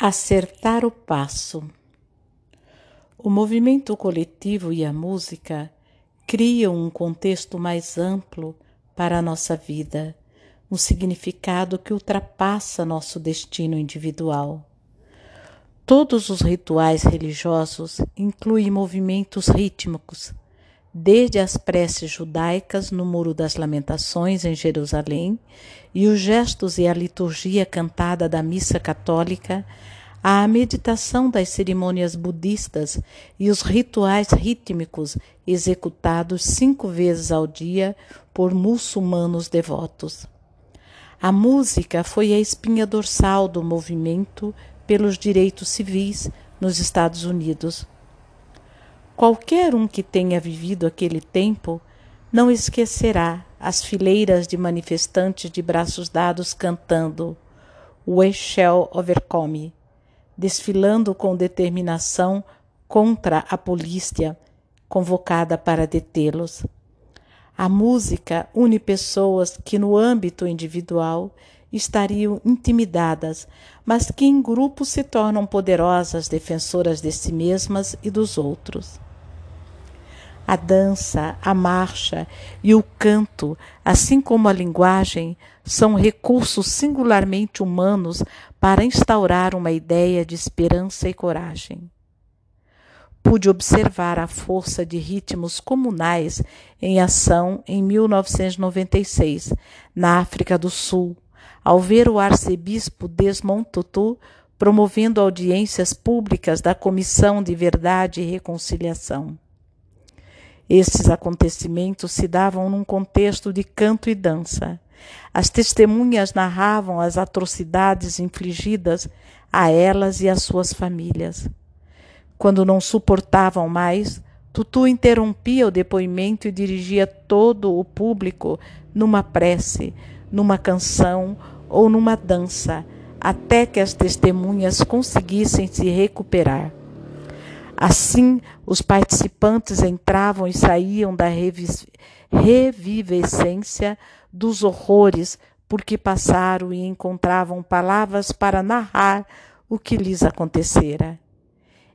Acertar o passo. O movimento coletivo e a música criam um contexto mais amplo para a nossa vida, um significado que ultrapassa nosso destino individual. Todos os rituais religiosos incluem movimentos rítmicos, desde as preces judaicas no Muro das Lamentações em Jerusalém e os gestos e a liturgia cantada da missa católica, à meditação das cerimônias budistas e os rituais rítmicos executados cinco vezes ao dia por muçulmanos devotos. A música foi a espinha dorsal do movimento pelos direitos civis nos Estados Unidos Qualquer um que tenha vivido aquele tempo não esquecerá as fileiras de manifestantes de braços dados cantando We Shall Overcome, desfilando com determinação contra a polícia convocada para detê-los. A música une pessoas que, no âmbito individual, estariam intimidadas, mas que em grupo se tornam poderosas defensoras de si mesmas e dos outros. A dança, a marcha e o canto, assim como a linguagem, são recursos singularmente humanos para instaurar uma ideia de esperança e coragem. Pude observar a força de ritmos comunais em ação em 1996, na África do Sul, ao ver o arcebispo Desmond Tutu promovendo audiências públicas da Comissão de Verdade e Reconciliação. Estes acontecimentos se davam num contexto de canto e dança. As testemunhas narravam as atrocidades infligidas a elas e às suas famílias. Quando não suportavam mais, Tutu interrompia o depoimento e dirigia todo o público numa prece, numa canção ou numa dança, até que as testemunhas conseguissem se recuperar. Assim, os participantes entravam e saíam da revivescência dos horrores porque passaram e encontravam palavras para narrar o que lhes acontecera.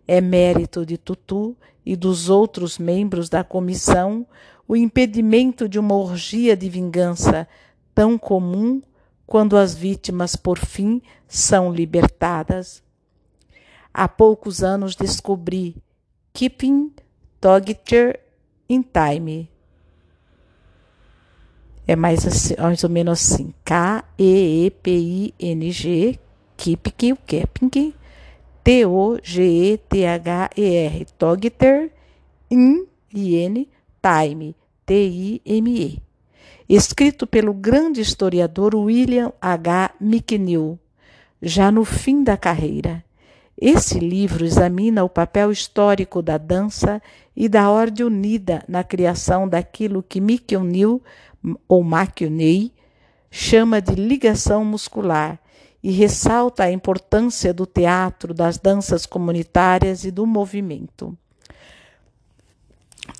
É mérito de Tutu e dos outros membros da comissão o impedimento de uma orgia de vingança tão comum quando as vítimas, por fim, são libertadas. Há poucos anos descobri Keeping Together in Time. É mais, assim, mais ou menos assim. K-E-E-P-I-N-G, Keeping, Keeping, T-O-G-E-T-H-E-R, Together in, I-N, Time, T-I-M-E. Escrito pelo grande historiador William H. McNeill, já no fim da carreira. Esse livro examina o papel histórico da dança e da ordem unida na criação daquilo que McNeill ou McNeill chama de ligação muscular e ressalta a importância do teatro, das danças comunitárias e do movimento.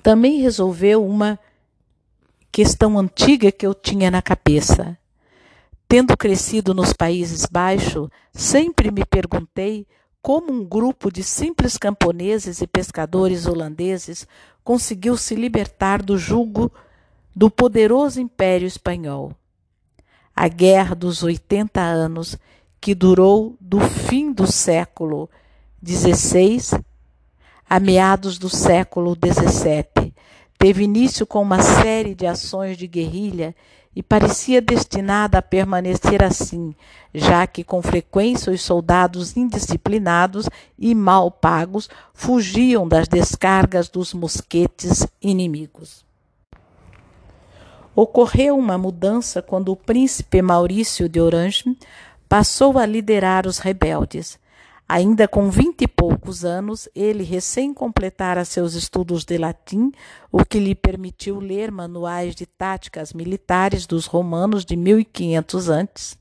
Também resolveu uma questão antiga que eu tinha na cabeça. Tendo crescido nos Países Baixos, sempre me perguntei como um grupo de simples camponeses e pescadores holandeses conseguiu se libertar do jugo do poderoso Império Espanhol. A Guerra dos 80 Anos, que durou do fim do século XVI a meados do século XVII, teve início com uma série de ações de guerrilha e parecia destinada a permanecer assim, já que com frequência os soldados indisciplinados e mal pagos fugiam das descargas dos mosquetes inimigos. Ocorreu uma mudança quando o príncipe Maurício de Orange passou a liderar os rebeldes. Ainda com vinte e poucos anos, ele recém completara seus estudos de latim, o que lhe permitiu ler manuais de táticas militares dos romanos de 1500 antes.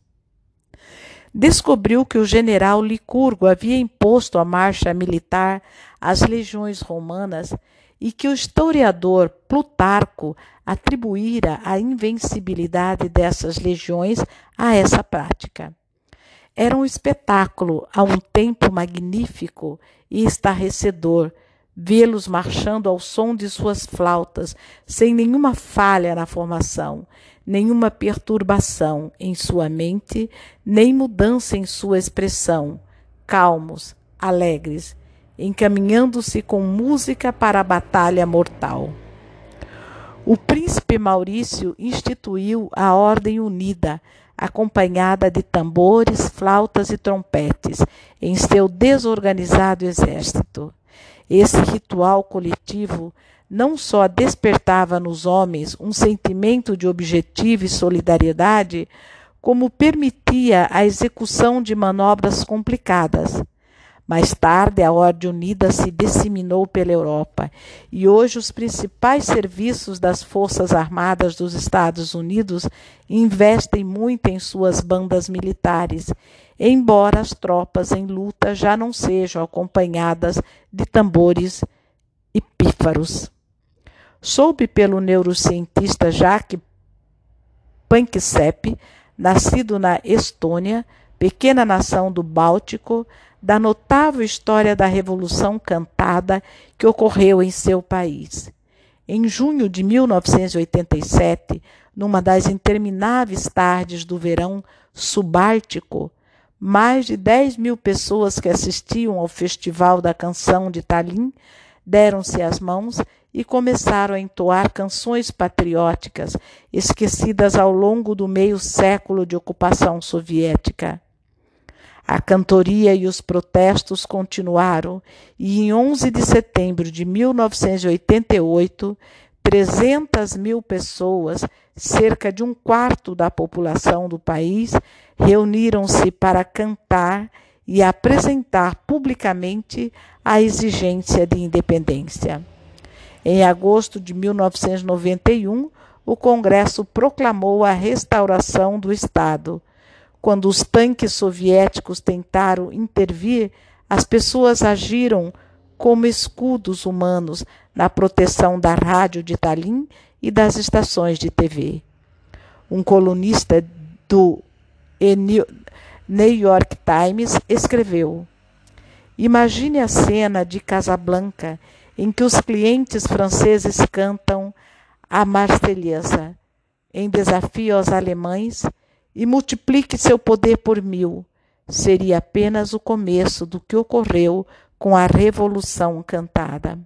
Descobriu que o general Licurgo havia imposto a marcha militar às legiões romanas e que o historiador Plutarco atribuíra a invencibilidade dessas legiões a essa prática. Era um espetáculo a um tempo magnífico e estarrecedor vê-los marchando ao som de suas flautas, sem nenhuma falha na formação, nenhuma perturbação em sua mente, nem mudança em sua expressão, calmos, alegres, encaminhando-se com música para a batalha mortal. O príncipe Maurício instituiu a Ordem Unida, acompanhada de tambores, flautas e trompetes, em seu desorganizado exército. Esse ritual coletivo não só despertava nos homens um sentimento de objetivo e solidariedade, como permitia a execução de manobras complicadas. Mais tarde, a Ordem Unida se disseminou pela Europa e hoje os principais serviços das Forças Armadas dos Estados Unidos investem muito em suas bandas militares embora as tropas em luta já não sejam acompanhadas de tambores e pífaros. Soube pelo neurocientista Jacques Panksepp, nascido na Estônia, pequena nação do Báltico, da notável história da Revolução Cantada que ocorreu em seu país. Em junho de 1987, numa das intermináveis tardes do verão subártico, mais de 10 mil pessoas que assistiam ao Festival da Canção de Tallinn deram-se as mãos e começaram a entoar canções patrióticas esquecidas ao longo do meio século de ocupação soviética. A cantoria e os protestos continuaram e, em 11 de setembro de 1988, 300 mil pessoas, cerca de um quarto da população do país, reuniram-se para cantar e apresentar publicamente a exigência de independência. Em agosto de 1991, o Congresso proclamou a restauração do Estado. Quando os tanques soviéticos tentaram intervir, as pessoas agiram como escudos humanos na proteção da rádio de Tallinn e das estações de TV. Um colunista do New York Times escreveu: Imagine a cena de Casablanca em que os clientes franceses cantam a Marselhesa em desafio aos alemães e multiplique seu poder por mil. Seria apenas o começo do que ocorreu com a Revolução Cantada.